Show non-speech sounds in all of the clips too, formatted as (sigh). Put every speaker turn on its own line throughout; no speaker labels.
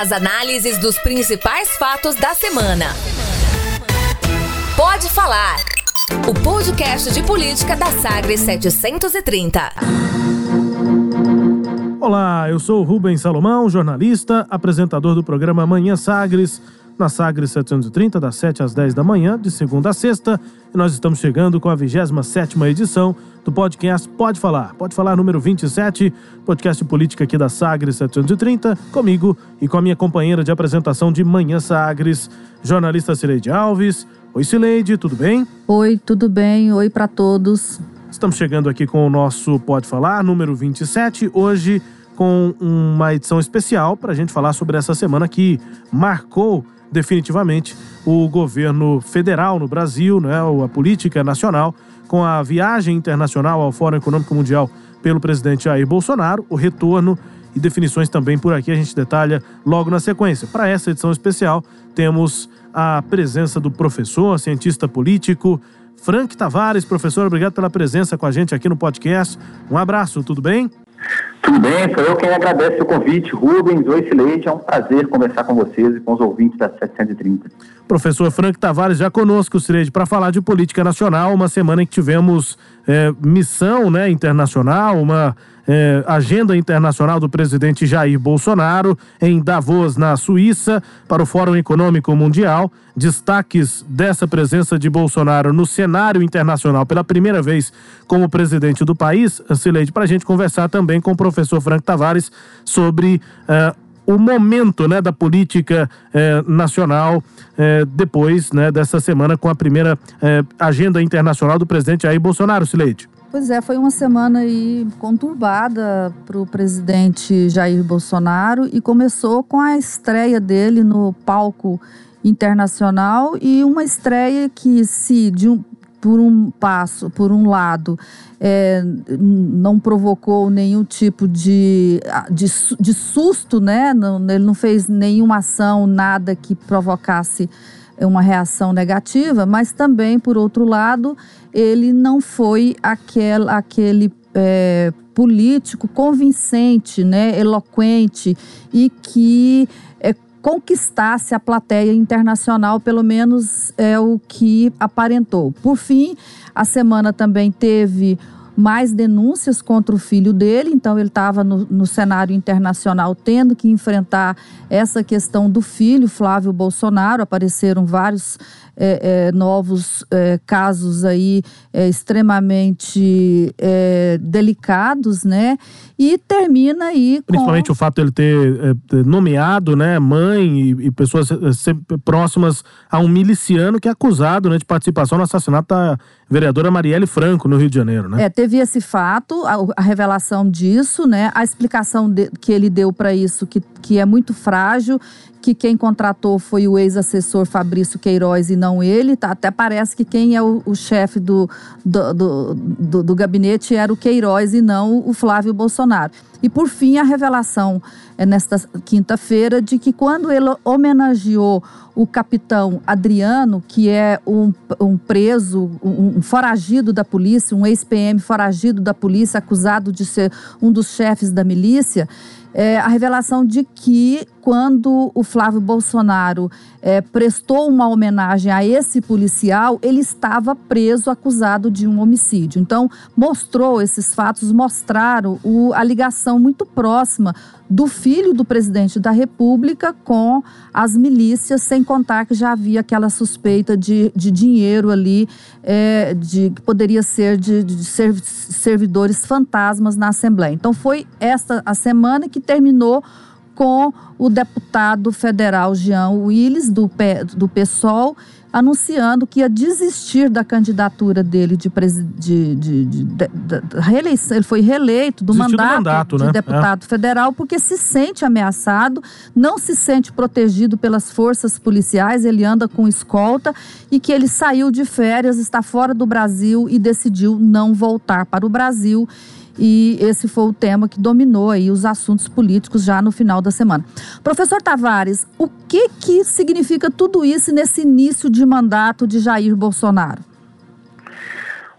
As análises dos principais fatos da semana. Pode falar. O podcast de política da Sagres 730.
Olá, eu sou Rubens Salomão, jornalista, apresentador do programa Manhã Sagres na Sagres 730, das 7 às 10 da manhã, de segunda a sexta. E nós estamos chegando com a 27 edição do podcast Pode Falar. Pode Falar número 27, podcast de política aqui da Sagres 730, comigo e com a minha companheira de apresentação de Manhã Sagres, jornalista Cileide Alves. Oi, Cileide, tudo bem?
Oi, tudo bem? Oi para todos.
Estamos chegando aqui com o nosso Pode Falar número 27, hoje com uma edição especial para a gente falar sobre essa semana que marcou definitivamente o governo federal no Brasil, né, a política nacional, com a viagem internacional ao Fórum Econômico Mundial pelo presidente Jair Bolsonaro, o retorno e definições também por aqui a gente detalha logo na sequência. Para essa edição especial, temos a presença do professor, cientista político, Frank Tavares. Professor, obrigado pela presença com a gente aqui no podcast. Um abraço, tudo bem?
Tudo bem, sou eu quem agradece o convite. Rubens, oi Sileide, é um prazer conversar com vocês e com os ouvintes da 730.
Professor Frank Tavares já conosco, Sileide, para falar de política nacional, uma semana em que tivemos é, missão né, internacional, uma é, agenda internacional do presidente Jair Bolsonaro em Davos, na Suíça, para o Fórum Econômico Mundial. Destaques dessa presença de Bolsonaro no cenário internacional pela primeira vez como presidente do país, Sileide, para a gente conversar também com o professor Frank Tavares sobre. Uh, o momento né, da política eh, nacional eh, depois né, dessa semana com a primeira eh, agenda internacional do presidente Jair Bolsonaro, Sileide.
Pois é, foi uma semana aí conturbada para o presidente Jair Bolsonaro e começou com a estreia dele no palco internacional e uma estreia que se de um, por um passo, por um lado, é, não provocou nenhum tipo de, de, de susto, né? Não, ele não fez nenhuma ação, nada que provocasse uma reação negativa, mas também, por outro lado, ele não foi aquel, aquele é, político convincente, né, eloquente e que conquistasse a plateia internacional, pelo menos é o que aparentou. Por fim, a semana também teve mais denúncias contra o filho dele, então ele estava no, no, cenário internacional tendo que enfrentar essa questão do filho, Flávio Bolsonaro. Apareceram vários é, é, novos é, casos aí é, extremamente é, delicados, né? E termina aí
Principalmente
com...
o fato de ele ter é, nomeado, né, mãe e, e pessoas próximas a um miliciano que é acusado né, de participação no assassinato da vereadora Marielle Franco, no Rio de Janeiro, né?
É, teve esse fato, a, a revelação disso, né? A explicação de, que ele deu para isso, que, que é muito frágil que quem contratou foi o ex-assessor Fabrício Queiroz e não ele. Tá? Até parece que quem é o, o chefe do do, do, do, do, gabinete era o Queiroz e não o Flávio Bolsonaro. E por fim, a revelação é nesta quinta-feira de que quando ele homenageou o capitão Adriano, que é um, um preso, um, um foragido da polícia, um ex-PM foragido da polícia, acusado de ser um dos chefes da milícia, é, a revelação de que quando o Flávio Bolsonaro é, prestou uma homenagem a esse policial, ele estava preso acusado de um homicídio. Então, mostrou esses fatos, mostraram o, a ligação muito próxima do filho do presidente da República com as milícias, sem contar que já havia aquela suspeita de, de dinheiro ali, é, de que poderia ser de, de servidores fantasmas na Assembleia. Então, foi esta a semana que terminou com o deputado federal Jean Willis, do, do PSOL, anunciando que ia desistir da candidatura dele de, de, de, de, de reeleição. Ele foi reeleito do mandato, do mandato, de né? deputado é. federal porque se sente ameaçado, não se sente protegido pelas forças policiais, ele anda com escolta e que ele saiu de férias, está fora do Brasil e decidiu não voltar para o Brasil e esse foi o tema que dominou aí os assuntos políticos já no final da semana. Professor Tavares, o que que significa tudo isso nesse início de mandato de Jair Bolsonaro?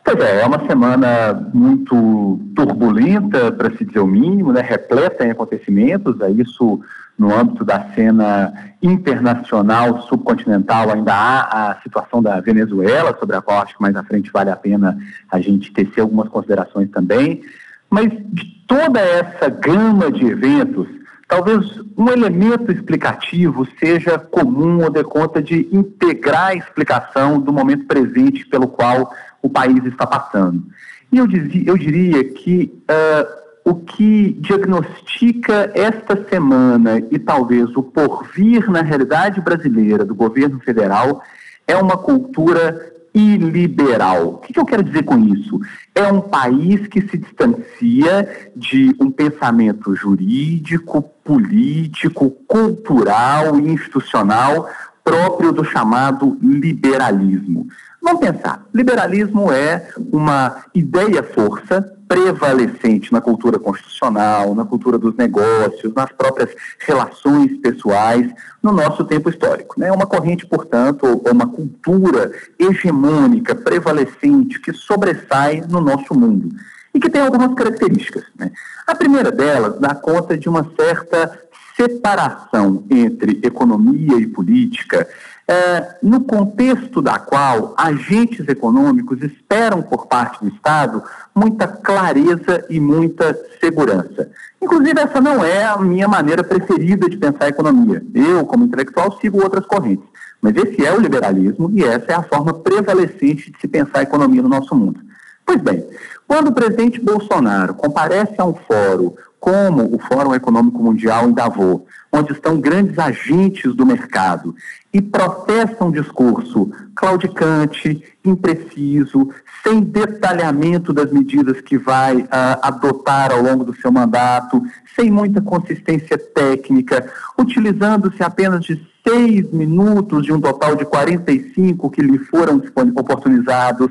Pois é, é uma semana muito turbulenta, para se dizer o mínimo, né, repleta em acontecimentos, é isso no âmbito da cena internacional, subcontinental, ainda há a situação da Venezuela, sobre a qual acho que mais à frente vale a pena a gente tecer algumas considerações também. Mas de toda essa gama de eventos, talvez um elemento explicativo seja comum ou dê conta de integrar a explicação do momento presente pelo qual o país está passando. E eu, dizia, eu diria que uh, o que diagnostica esta semana e talvez o porvir na realidade brasileira do governo federal é uma cultura iliberal. O que, eu quero dizer com isso? É um país que se distancia de um pensamento jurídico, político, cultural e institucional próprio do chamado liberalismo. Vamos pensar, liberalismo é uma ideia-força prevalecente na cultura constitucional, na cultura dos negócios, nas próprias relações pessoais, no nosso tempo histórico. É né? uma corrente, portanto, ou uma cultura hegemônica, prevalecente, que sobressai no nosso mundo e que tem algumas características. Né? A primeira delas dá conta de uma certa separação entre economia e política é, no contexto da qual agentes econômicos esperam por parte do Estado muita clareza e muita segurança. Inclusive, essa não é a minha maneira preferida de pensar a economia. Eu, como intelectual, sigo outras correntes. Mas esse é o liberalismo e essa é a forma prevalecente de se pensar a economia no nosso mundo. Pois bem, quando o presidente Bolsonaro comparece a um fórum como o Fórum Econômico Mundial em Davos, onde estão grandes agentes do mercado e protestam um discurso claudicante, impreciso, sem detalhamento das medidas que vai uh, adotar ao longo do seu mandato, sem muita consistência técnica, utilizando-se apenas de seis minutos de um total de 45 que lhe foram oportunizados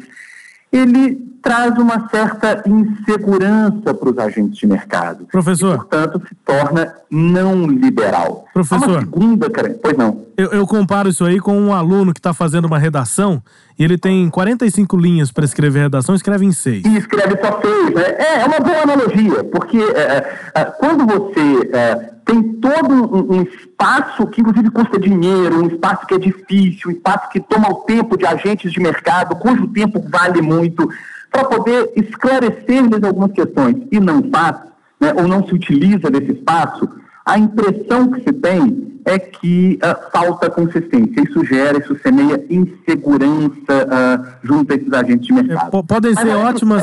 ele traz uma certa insegurança para os agentes de mercado.
Professor.
E, portanto, se torna não liberal.
Professor.
uma segunda, pois não.
Eu, eu comparo isso aí com um aluno que está fazendo uma redação e ele tem 45 linhas para escrever a redação, escreve em seis.
E escreve só seis, né? É, é uma boa analogia, porque é, é, é quando você é, tem todo um, um, espaço que inclusive custa dinheiro, um espaço que é difícil, um espaço que toma o tempo de agentes de mercado, cujo tempo vale muito, para poder esclarecer-lhes algumas questões. E não faz, né, ou não se utiliza desse espaço, a impressão que se tem é que uh, falta consistência. Isso gera, isso semeia insegurança uh, junto a esses agentes de mercado.
É, podem ser ótimas.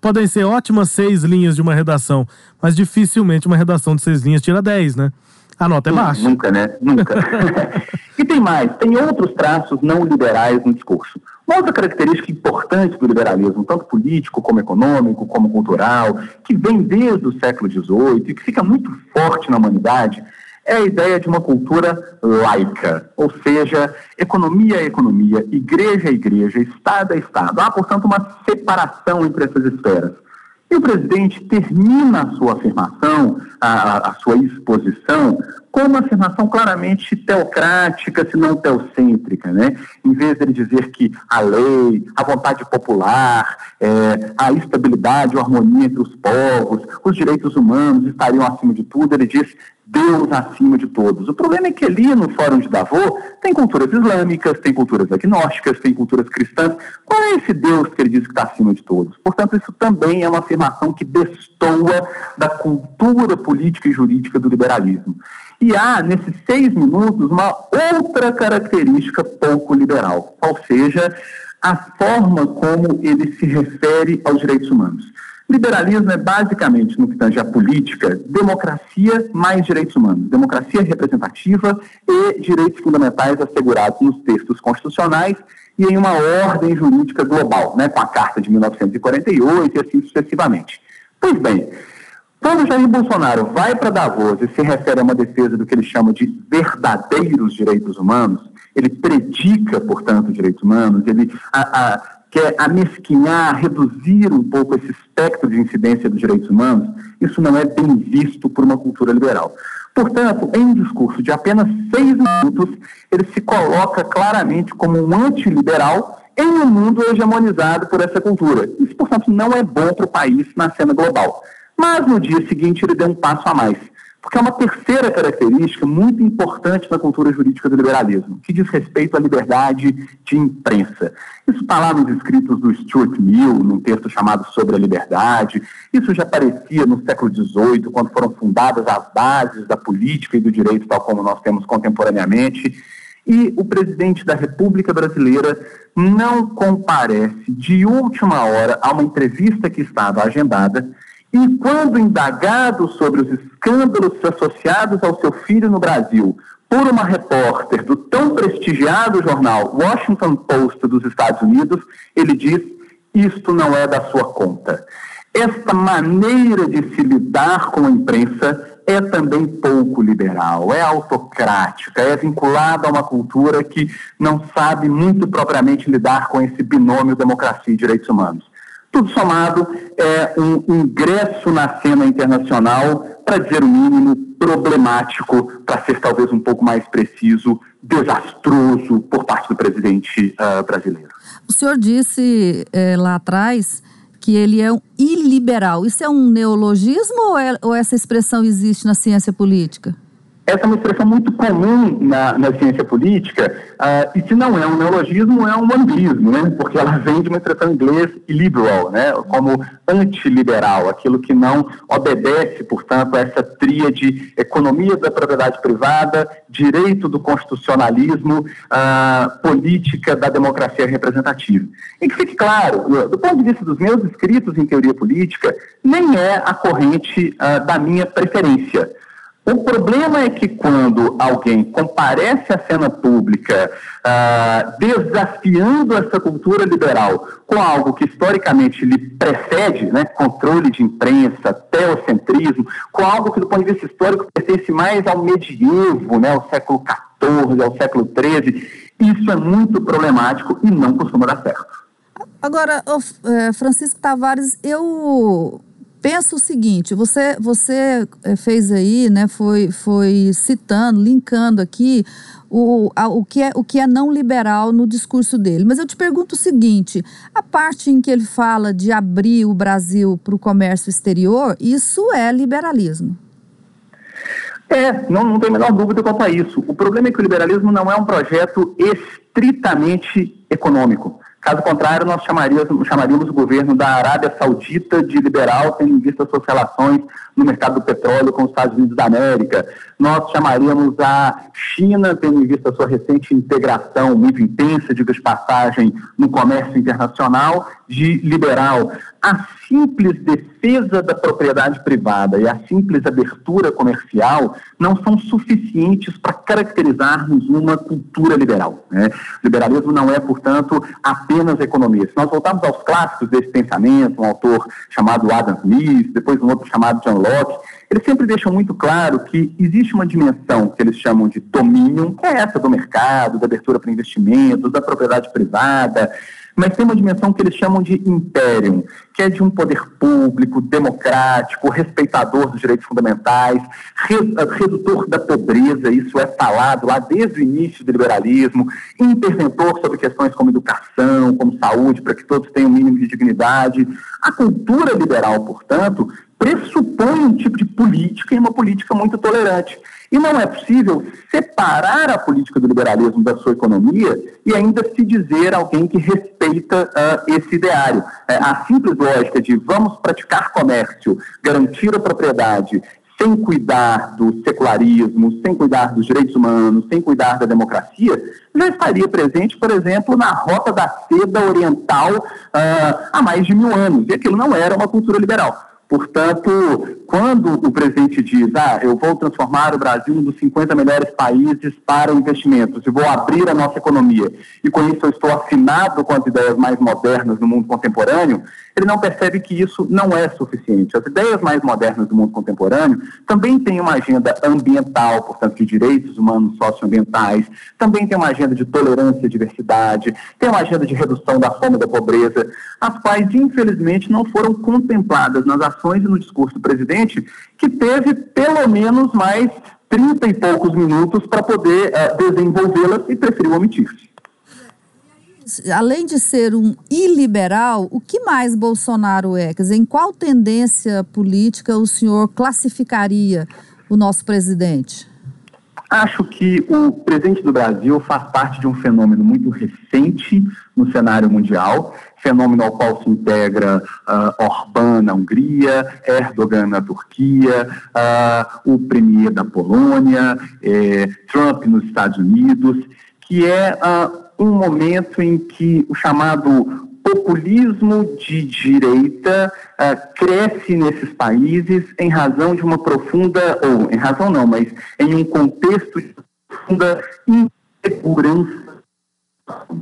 Podem ser ótimas seis linhas de uma redação, mas dificilmente uma redação de seis linhas tira dez, né? A nota é baixa.
Nunca, né? Nunca. (laughs) e tem mais, tem outros traços não liberais no discurso. Uma outra característica importante do liberalismo, tanto político como econômico, como cultural, que vem desde o século XVIII e que fica muito forte na humanidade, é a ideia de uma cultura laica, ou seja, economia é economia, igreja é igreja, Estado é Estado. Há, portanto, uma separação entre essas esferas. E o presidente termina a sua afirmação, a, a, sua exposição, com uma afirmação claramente teocrática, se não teocêntrica, né? Em vez de ele dizer que a lei, a vontade popular, é, a estabilidade, a harmonia entre os povos, os direitos humanos estariam acima de tudo, ele diz Deus acima de todos. O problema é que ali no Fórum de Davos tem culturas islâmicas, tem culturas agnósticas, tem culturas cristãs. Qual é esse Deus que ele diz que está acima de todos? Portanto, isso também é uma afirmação que destoa da cultura política e jurídica do liberalismo. E há, nesses seis minutos, uma outra característica pouco liberal, ou seja, a forma como ele se refere aos direitos humanos. Liberalismo é basicamente, no que tange a política, democracia mais direitos humanos, democracia representativa e direitos fundamentais assegurados nos textos constitucionais e em uma ordem jurídica global, né, com a Carta de 1948 e assim sucessivamente. Pois bem, quando Jair Bolsonaro vai para Davos e se refere a uma defesa do que ele chama de verdadeiros direitos humanos, ele predica, portanto, direitos humanos, ele a, a, quer amesquinhar, reduzir um pouco esse espectro de incidência dos direitos humanos, isso não é bem visto por uma cultura liberal. Portanto, em um discurso de apenas seis minutos, ele se coloca claramente como um antiliberal em um mundo hegemonizado por essa cultura. Isso, portanto, não é bom para o país na cena global. Mas no dia seguinte ele deu um passo a mais. Porque é uma terceira característica muito importante na cultura jurídica do liberalismo, que diz respeito à liberdade de imprensa. Isso está lá nos escritos do Stuart Mill, num texto chamado Sobre a Liberdade. Isso já aparecia no século XVIII, quando foram fundadas as bases da política e do direito, tal como nós temos contemporaneamente. E o presidente da República Brasileira não comparece de última hora a uma entrevista que estava agendada e quando indagado sobre os escândalos associados ao seu filho no Brasil por uma repórter do tão prestigiado jornal Washington Post dos Estados Unidos, ele diz: isto não é da sua conta. Esta maneira de se lidar com a imprensa é também pouco liberal, é autocrática, é vinculada a uma cultura que não sabe muito propriamente lidar com esse binômio democracia e direitos humanos. Tudo somado é um ingresso na cena internacional, para dizer o mínimo, problemático, para ser talvez um pouco mais preciso, desastroso por parte do presidente uh, brasileiro.
O senhor disse é, lá atrás que ele é um iliberal. Isso é um neologismo ou, é, ou essa expressão existe na ciência política?
Essa é uma expressão muito comum na, na ciência política, uh, e se não é um neologismo, é um anglismo, né? porque ela vem de uma expressão em inglês liberal, né? como antiliberal, aquilo que não obedece, portanto, a essa tríade economia da propriedade privada, direito do constitucionalismo, uh, política da democracia representativa. E que fique claro, do ponto de vista dos meus escritos em teoria política, nem é a corrente uh, da minha preferência. O problema é que quando alguém comparece à cena pública ah, desafiando essa cultura liberal com algo que historicamente lhe precede, né, controle de imprensa, teocentrismo, com algo que do ponto de vista histórico pertence mais ao medievo, né, ao século XIV, ao século XIII, isso é muito problemático e não costuma dar certo.
Agora, eh, Francisco Tavares, eu pensa o seguinte, você, você eh, fez aí, né, foi, foi citando, linkando aqui o, a, o, que é, o que é não liberal no discurso dele. Mas eu te pergunto o seguinte: a parte em que ele fala de abrir o Brasil para o comércio exterior, isso é liberalismo?
É, não, não tem a menor dúvida quanto a isso. O problema é que o liberalismo não é um projeto estritamente econômico. Caso contrário, nós chamaríamos, chamaríamos o governo da Arábia Saudita de liberal, tendo em vista suas relações no mercado do petróleo com os Estados Unidos da América. Nós chamaríamos a China, tendo em vista sua recente integração muito intensa, de passagem, no comércio internacional, de liberal. A simples defesa da propriedade privada e a simples abertura comercial não são suficientes para caracterizarmos uma cultura liberal. Né? Liberalismo não é, portanto, apenas economia. Se nós voltarmos aos clássicos desse pensamento, um autor chamado Adam Smith, depois um outro chamado John Locke, eles sempre deixam muito claro que existe uma dimensão que eles chamam de domínio, que é essa do mercado, da abertura para investimentos, da propriedade privada, mas tem uma dimensão que eles chamam de império, que é de um poder público, democrático, respeitador dos direitos fundamentais, redutor da pobreza, isso é falado lá desde o início do liberalismo, interventor sobre questões como educação, como saúde, para que todos tenham o um mínimo de dignidade. A cultura liberal, portanto, pressupõe um tipo de política e uma política muito tolerante. E não é possível separar a política do liberalismo da sua economia e ainda se dizer alguém que respeita uh, esse ideário. É, a simples lógica de vamos praticar comércio, garantir a propriedade, sem cuidar do secularismo, sem cuidar dos direitos humanos, sem cuidar da democracia, já estaria presente, por exemplo, na Rota da Seda Oriental uh, há mais de mil anos. E aquilo não era uma cultura liberal. Portanto, quando o presidente diz, ah, eu vou transformar o Brasil um dos 50 melhores países para investimentos e vou abrir a nossa economia, e com isso eu estou afinado com as ideias mais modernas do mundo contemporâneo, ele não percebe que isso não é suficiente. As ideias mais modernas do mundo contemporâneo também têm uma agenda ambiental, portanto, de direitos humanos socioambientais, também tem uma agenda de tolerância e diversidade, tem uma agenda de redução da fome e da pobreza, as quais, infelizmente, não foram contempladas nas ações e no discurso do presidente, que teve pelo menos mais 30 e poucos minutos para poder uh, desenvolvê-las e preferiu omitir-se
além de ser um iliberal, o que mais Bolsonaro é? Quer dizer, em qual tendência política o senhor classificaria o nosso presidente?
Acho que o presidente do Brasil faz parte de um fenômeno muito recente no cenário mundial, fenômeno ao qual se integra uh, Orbán na Hungria, Erdogan na Turquia, uh, o premier da Polônia, eh, Trump nos Estados Unidos, que é uh, um momento em que o chamado populismo de direita uh, cresce nesses países em razão de uma profunda, ou em razão não, mas em um contexto de profunda insegurança.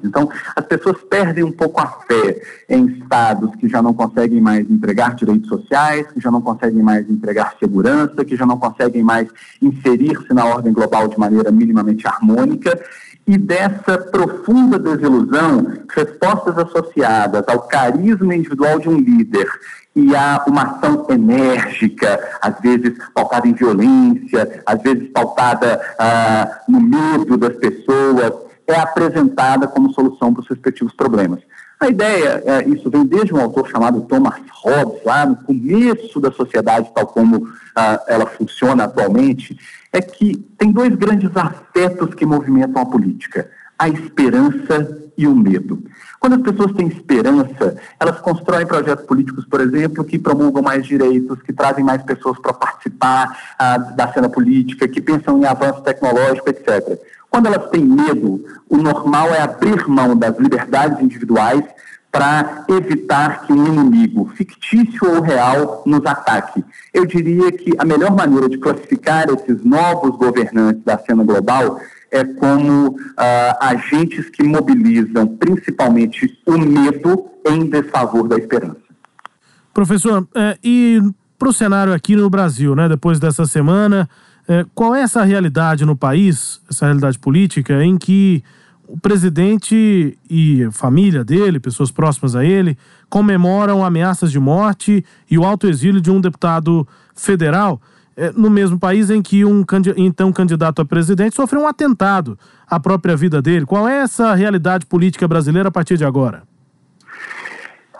Então, as pessoas perdem um pouco a fé em estados que já não conseguem mais entregar direitos sociais, que já não conseguem mais entregar segurança, que já não conseguem mais inserir-se na ordem global de maneira minimamente harmônica e dessa profunda desilusão, respostas associadas ao carisma individual de um líder e a uma ação enérgica, às vezes pautada em violência, às vezes pautada ah, no medo das pessoas, é apresentada como solução para os respectivos problemas. A ideia, é, isso vem desde um autor chamado Thomas Hobbes, lá no começo da sociedade, tal como ah, ela funciona atualmente, é que tem dois grandes afetos que movimentam a política: a esperança e o medo. Quando as pessoas têm esperança, elas constroem projetos políticos, por exemplo, que promulgam mais direitos, que trazem mais pessoas para participar ah, da cena política, que pensam em avanço tecnológico, etc. Quando elas têm medo, o normal é abrir mão das liberdades individuais para evitar que um inimigo, fictício ou real, nos ataque. Eu diria que a melhor maneira de classificar esses novos governantes da cena global é como uh, agentes que mobilizam principalmente o medo em desfavor da esperança.
Professor, é, e para o cenário aqui no Brasil, né, depois dessa semana, é, qual é essa realidade no país, essa realidade política, em que o presidente e família dele, pessoas próximas a ele, comemoram ameaças de morte e o autoexílio de um deputado federal é, no mesmo país em que um então candidato a presidente sofreu um atentado à própria vida dele. Qual é essa realidade política brasileira a partir de agora?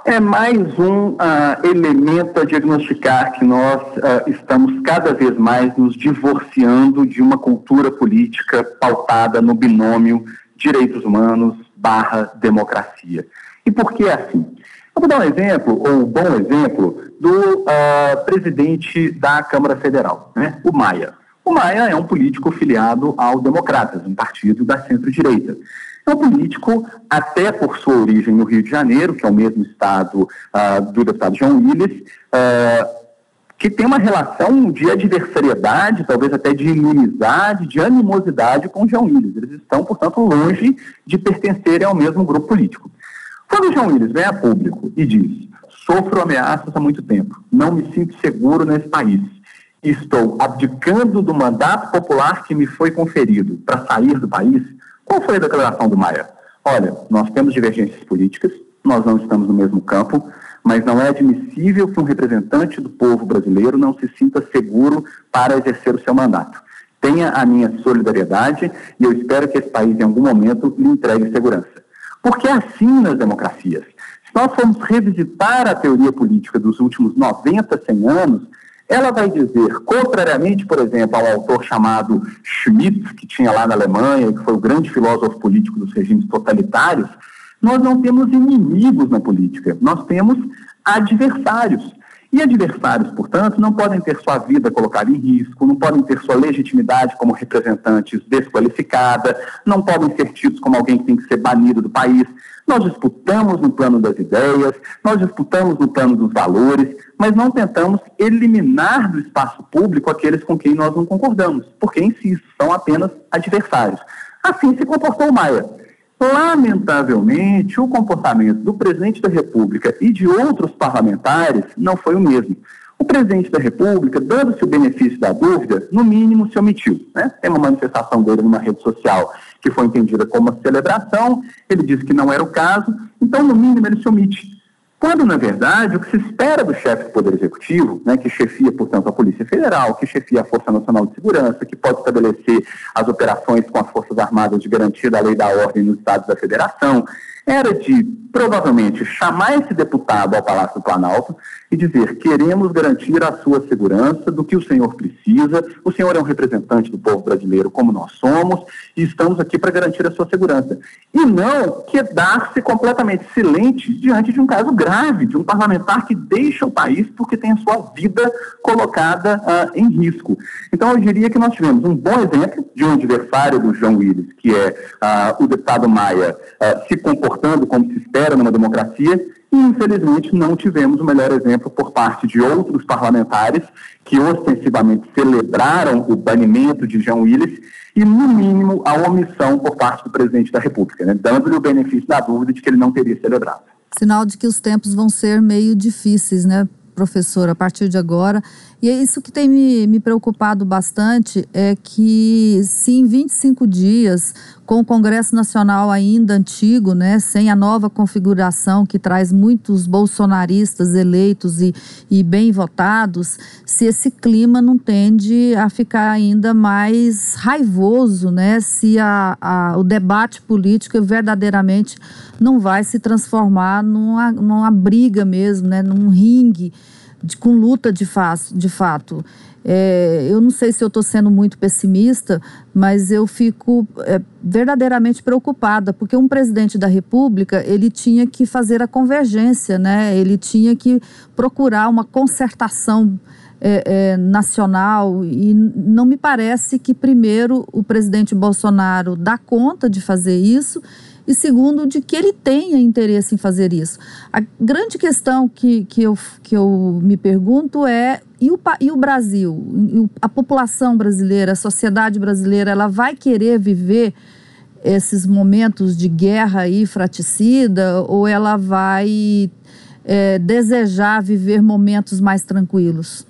É mais um uh, elemento a diagnosticar que nós uh, estamos cada vez mais nos divorciando de uma cultura política pautada no binômio direitos humanos barra democracia. E por que é assim? Eu vou dar um exemplo, ou um bom exemplo, do uh, presidente da Câmara Federal, né? o Maia. O Maia é um político filiado ao Democratas, um partido da centro-direita. É um político, até por sua origem no Rio de Janeiro, que é o mesmo estado uh, do deputado João Willis, uh, que tem uma relação de adversariedade, talvez até de inimizade, de animosidade com João Willis. Eles estão, portanto, longe de pertencerem ao mesmo grupo político. Quando João Willis vem a público e diz: sofro ameaças há muito tempo, não me sinto seguro nesse país, estou abdicando do mandato popular que me foi conferido para sair do país, qual foi a declaração do Maia? Olha, nós temos divergências políticas, nós não estamos no mesmo campo, mas não é admissível que um representante do povo brasileiro não se sinta seguro para exercer o seu mandato. Tenha a minha solidariedade e eu espero que esse país, em algum momento, lhe entregue segurança. Porque é assim nas democracias. Se nós formos revisitar a teoria política dos últimos 90, 100 anos, ela vai dizer, contrariamente, por exemplo, ao autor chamado Schmitt, que tinha lá na Alemanha, que foi o grande filósofo político dos regimes totalitários, nós não temos inimigos na política, nós temos adversários. E adversários, portanto, não podem ter sua vida colocada em risco, não podem ter sua legitimidade como representantes desqualificada, não podem ser tidos como alguém que tem que ser banido do país. Nós disputamos no plano das ideias, nós disputamos no plano dos valores, mas não tentamos eliminar do espaço público aqueles com quem nós não concordamos, porque, insisto, são apenas adversários. Assim se comportou o Maia. Lamentavelmente, o comportamento do presidente da República e de outros parlamentares não foi o mesmo. O presidente da República, dando-se o benefício da dúvida, no mínimo se omitiu. Né? Tem uma manifestação dele numa rede social que foi entendida como uma celebração, ele disse que não era o caso, então, no mínimo, ele se omite. Quando, na verdade, o que se espera do chefe do Poder Executivo, né, que chefia, portanto, a Polícia Federal, que chefia a Força Nacional de Segurança, que pode estabelecer as operações com as Forças Armadas de garantia da lei da ordem nos estados da Federação, era de provavelmente chamar esse deputado ao Palácio do Planalto e dizer: queremos garantir a sua segurança do que o senhor precisa. O senhor é um representante do povo brasileiro, como nós somos, e estamos aqui para garantir a sua segurança. E não quedar-se completamente silente diante de um caso grave, de um parlamentar que deixa o país porque tem a sua vida colocada uh, em risco. Então, eu diria que nós tivemos um bom exemplo de um adversário do João Willis, que é uh, o deputado Maia, uh, se comportando como se espera numa democracia, e infelizmente não tivemos o melhor exemplo por parte de outros parlamentares que ostensivamente celebraram o banimento de João Willis e, no mínimo, a omissão por parte do presidente da República, né, dando-lhe o benefício da dúvida de que ele não teria celebrado.
Sinal de que os tempos vão ser meio difíceis, né, professor, a partir de agora. E é isso que tem me, me preocupado bastante é que se em 25 dias, com o Congresso Nacional ainda antigo, né, sem a nova configuração que traz muitos bolsonaristas eleitos e, e bem votados, se esse clima não tende a ficar ainda mais raivoso, né, se a, a, o debate político verdadeiramente não vai se transformar numa, numa briga mesmo, né, num ringue de, com luta de, fa de fato. É, eu não sei se eu estou sendo muito pessimista, mas eu fico é, verdadeiramente preocupada, porque um presidente da República ele tinha que fazer a convergência, né? ele tinha que procurar uma concertação é, é, nacional e não me parece que primeiro o presidente Bolsonaro dá conta de fazer isso e segundo, de que ele tenha interesse em fazer isso. A grande questão que, que, eu, que eu me pergunto é: e o, e o Brasil? A população brasileira, a sociedade brasileira, ela vai querer viver esses momentos de guerra aí fraticida ou ela vai é, desejar viver momentos mais tranquilos?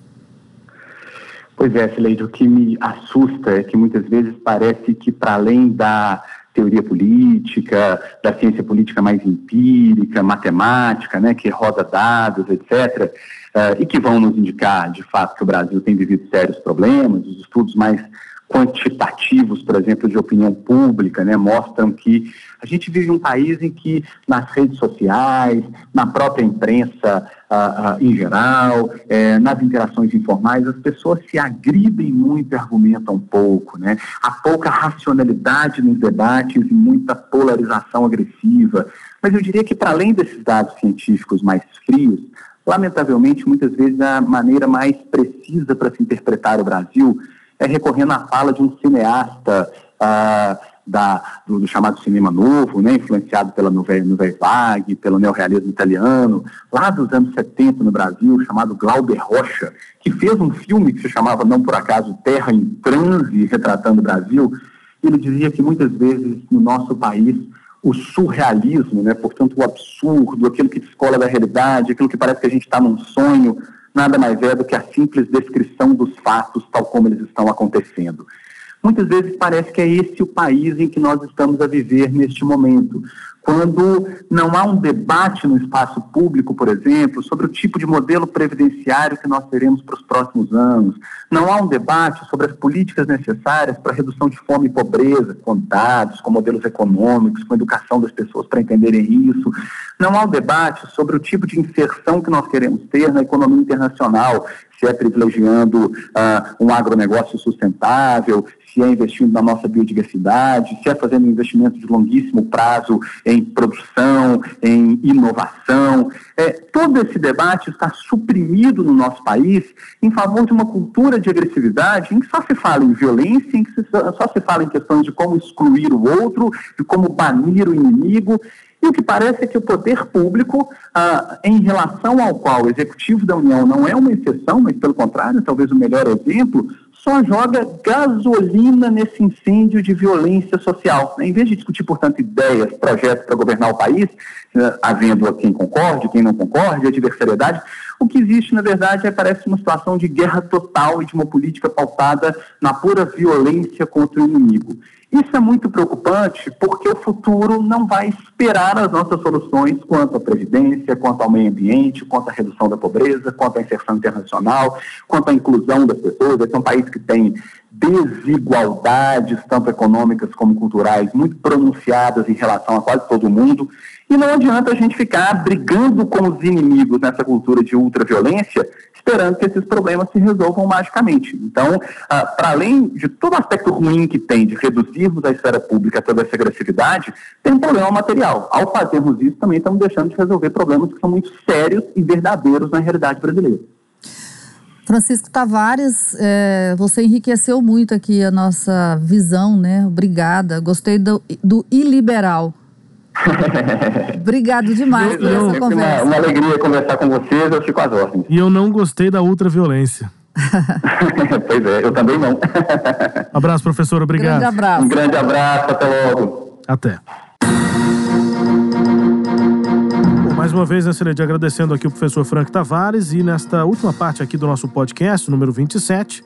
Pois é, Sileide, o que me assusta é que muitas vezes parece que para além da teoria política, da ciência política mais empírica, matemática, né, que roda dados, etc., uh, eh, e que vão nos indicar, de fato, que o Brasil tem vivido sérios problemas, os estudos mais quantitativos, por exemplo, de opinião pública, né, mostram que a gente vive um país em que nas redes sociais, na própria imprensa ah, ah, em geral, eh, nas interações informais, as pessoas se agridem muito e argumentam pouco, né? Há pouca racionalidade nos debates e muita polarização agressiva. Mas eu diria que para além desses dados científicos mais frios, lamentavelmente, muitas vezes a maneira mais precisa para se interpretar o Brasil é recorrendo à fala de um cineasta ah, da, do, do, chamado cinema novo, né, influenciado pela Nouvelle, Vague, pelo neorrealismo italiano, lá dos anos 70 no Brasil, chamado Glauber Rocha, que fez um filme que se chamava, não por acaso, Terra em Transe, retratando o Brasil. Ele dizia que muitas vezes no nosso país o surrealismo, né, portanto o absurdo, aquilo que descola da realidade, aquilo que parece que a gente está num sonho, nada mais é do que a simples descrição dos fatos tal como eles estão acontecendo. Muitas vezes parece que é esse o país em que nós estamos a viver neste momento quando não há um debate no espaço público, por exemplo, sobre o tipo de modelo previdenciário que nós teremos para os próximos anos, não há um debate sobre as políticas necessárias para a redução de fome e pobreza, com dados, com modelos econômicos, com educação das pessoas para entenderem isso, não há um debate sobre o tipo de inserção que nós queremos ter na economia internacional, se é privilegiando uh, um agronegócio sustentável, se é investindo na nossa biodiversidade, se é fazendo investimento de longuíssimo prazo em produção, em inovação. É, todo esse debate está suprimido no nosso país em favor de uma cultura de agressividade em que só se fala em violência, em que só se fala em questões de como excluir o outro, de como banir o inimigo. E o que parece é que o poder público, ah, em relação ao qual o executivo da União não é uma exceção, mas pelo contrário, talvez o melhor exemplo, só joga gasolina nesse incêndio de violência social. Em vez de discutir, portanto, ideias, projetos para governar o país, eh, havendo quem concorde, quem não concorde, adversariedade, o que existe, na verdade, é, parece uma situação de guerra total e de uma política pautada na pura violência contra o inimigo. Isso é muito preocupante porque o futuro não vai esperar as nossas soluções quanto à previdência, quanto ao meio ambiente, quanto à redução da pobreza, quanto à inserção internacional, quanto à inclusão das pessoas. Esse é um país que tem desigualdades, tanto econômicas como culturais, muito pronunciadas em relação a quase todo mundo. E não adianta a gente ficar brigando com os inimigos nessa cultura de ultraviolência, esperando que esses problemas se resolvam magicamente. Então, ah, para além de todo o aspecto ruim que tem de reduzirmos a esfera pública toda essa agressividade, tem um problema material. Ao fazermos isso, também estamos deixando de resolver problemas que são muito sérios e verdadeiros na realidade brasileira.
Francisco Tavares, é, você enriqueceu muito aqui a nossa visão, né? Obrigada. Gostei do, do iliberal. (laughs) Obrigado demais por essa conversa.
uma, uma alegria conversar com vocês, eu fico às ordens.
E eu não gostei da ultraviolência. (laughs)
pois é, eu também não. (laughs)
Abraço, professor. Obrigado.
Grande abraço.
um grande abraço, até logo.
Até. Mais uma vez, né, Celede, agradecendo aqui o professor Frank Tavares e nesta última parte aqui do nosso podcast, número 27,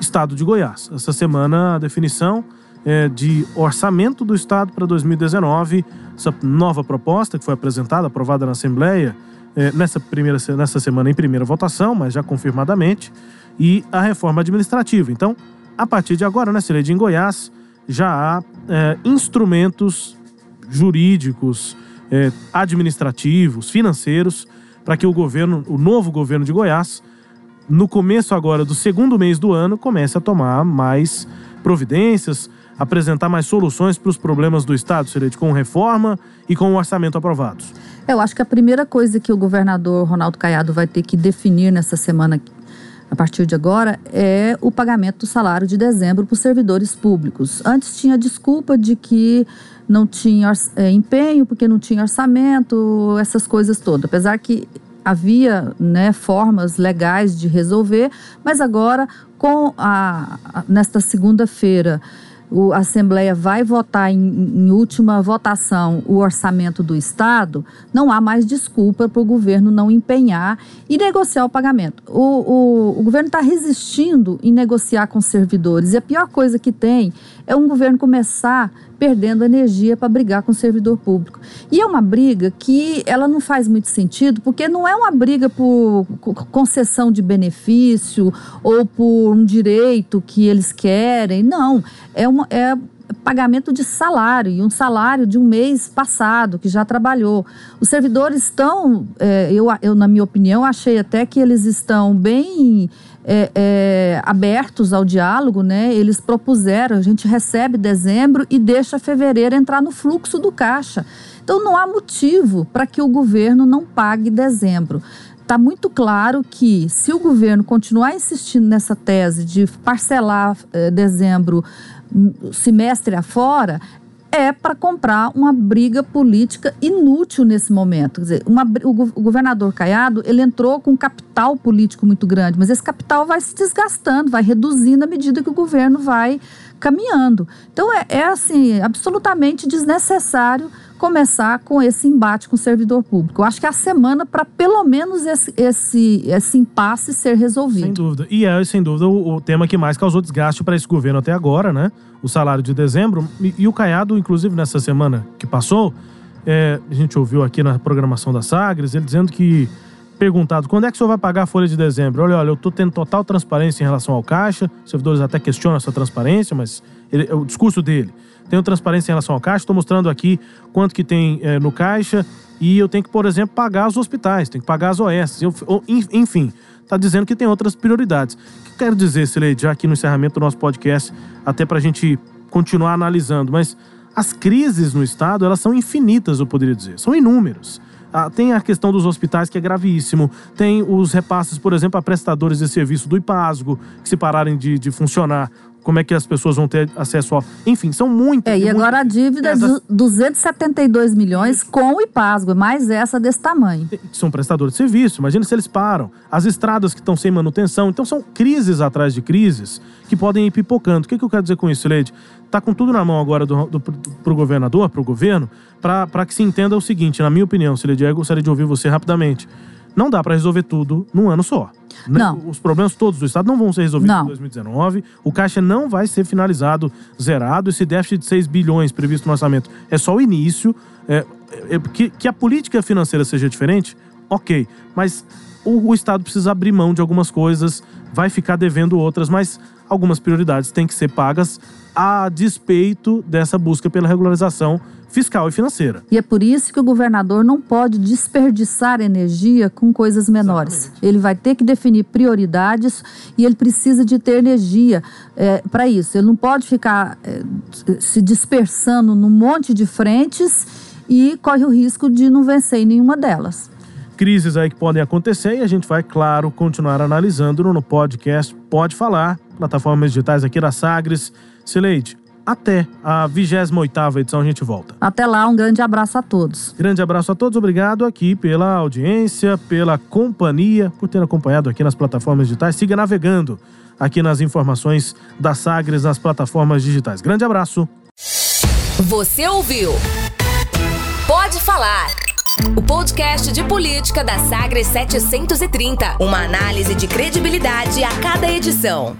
Estado de Goiás. Essa semana, a definição é, de orçamento do Estado para 2019, essa nova proposta que foi apresentada, aprovada na Assembleia, é, nessa, primeira, nessa semana em primeira votação, mas já confirmadamente, e a reforma administrativa. Então, a partir de agora, né, Celede, em Goiás, já há é, instrumentos jurídicos, é, administrativos, financeiros, para que o governo, o novo governo de Goiás, no começo agora do segundo mês do ano, comece a tomar mais providências, apresentar mais soluções para os problemas do Estado, Celede, com reforma e com o orçamento aprovados.
Eu acho que a primeira coisa que o governador Ronaldo Caiado vai ter que definir nessa semana, a partir de agora, é o pagamento do salário de dezembro para os servidores públicos. Antes tinha desculpa de que não tinha é, empenho, porque não tinha orçamento, essas coisas todas. Apesar que havia né, formas legais de resolver, mas agora, com a, a nesta segunda-feira, a Assembleia vai votar em, em, última votação o orçamento do Estado, não há mais desculpa para o governo não empenhar e negociar o pagamento. O, o, o governo está resistindo em negociar com servidores e a pior coisa que tem é um governo começar perdendo energia para brigar com o servidor público. E é uma briga que ela não faz muito sentido, porque não é uma briga por concessão de benefício ou por um direito que eles querem, não. É, uma, é pagamento de salário, e um salário de um mês passado, que já trabalhou. Os servidores estão, é, eu, eu, na minha opinião, achei até que eles estão bem é, é, abertos ao diálogo, né? Eles propuseram, a gente recebe dezembro e deixa fevereiro entrar no fluxo do caixa. Então não há motivo para que o governo não pague dezembro. Está muito claro que, se o governo continuar insistindo nessa tese de parcelar eh, dezembro semestre afora, é para comprar uma briga política inútil nesse momento. Quer dizer, uma, o, o, governador Caiado ele entrou com um capital político muito grande, mas esse capital vai se desgastando, vai reduzindo à medida que o governo vai caminhando. Então é, é assim absolutamente desnecessário começar com esse embate com o servidor público. Eu acho que é a semana para pelo menos esse, esse, esse impasse ser resolvido.
Sem dúvida. E é, sem dúvida, o, o tema que mais causou desgaste para esse governo até agora, né? O salário de dezembro. E, e o Caiado, inclusive, nessa semana que passou, é, a gente ouviu aqui na programação da Sagres, ele dizendo que, perguntado, quando é que o senhor vai pagar a folha de dezembro? Olha, olha, eu estou tendo total transparência em relação ao caixa, os servidores até questionam essa transparência, mas ele, é o discurso dele tenho transparência em relação ao caixa, estou mostrando aqui quanto que tem é, no caixa e eu tenho que, por exemplo, pagar os hospitais, tenho que pagar as OS, eu, enfim, está dizendo que tem outras prioridades. O que quero dizer, Sileide, já aqui no encerramento do nosso podcast, até para a gente continuar analisando, mas as crises no Estado, elas são infinitas, eu poderia dizer, são inúmeras. Ah, tem a questão dos hospitais, que é gravíssimo. Tem os repasses, por exemplo, a prestadores de serviço do IPASGO, que se pararem de, de funcionar, como é que as pessoas vão ter acesso ao. Enfim, são muitas.
É, e agora a dívida é de 272 milhões com o IPASGO, mais essa desse tamanho.
São prestadores de serviço, imagina se eles param. As estradas que estão sem manutenção. Então são crises atrás de crises que podem ir pipocando. O que, que eu quero dizer com isso, Leide? Tá com tudo na mão agora do, do, pro governador, pro governo, para que se entenda o seguinte, na minha opinião, Sileide, eu gostaria de ouvir você rapidamente. Não dá para resolver tudo num ano só.
Não.
Os problemas todos do Estado não vão ser resolvidos
não.
em 2019. O caixa não vai ser finalizado zerado. Esse déficit de 6 bilhões previsto no orçamento é só o início. É, é, que, que a política financeira seja diferente, ok. Mas o, o, Estado precisa abrir mão de algumas coisas vai ficar devendo outras, mas algumas prioridades têm que ser pagas a despeito dessa busca pela regularização fiscal e financeira.
E é por isso que o governador não pode desperdiçar energia com coisas menores. Exatamente. Ele vai ter que definir prioridades e ele precisa de ter energia é, para isso. Ele não pode ficar é, se dispersando num monte de frentes e corre o risco de não vencer em nenhuma delas.
Crises aí que podem acontecer e a gente vai, claro, continuar analisando no podcast Pode Falar, plataformas digitais aqui da Sagres. Sileide, até a 28ª edição a gente volta.
Até lá, um grande abraço a todos.
Grande abraço a todos, obrigado aqui pela audiência, pela companhia, por ter acompanhado aqui nas plataformas digitais. Siga navegando aqui nas informações da Sagres nas plataformas digitais. Grande abraço.
Você ouviu? Pode falar. O podcast de política da Sagres 730. Uma análise de credibilidade a cada edição.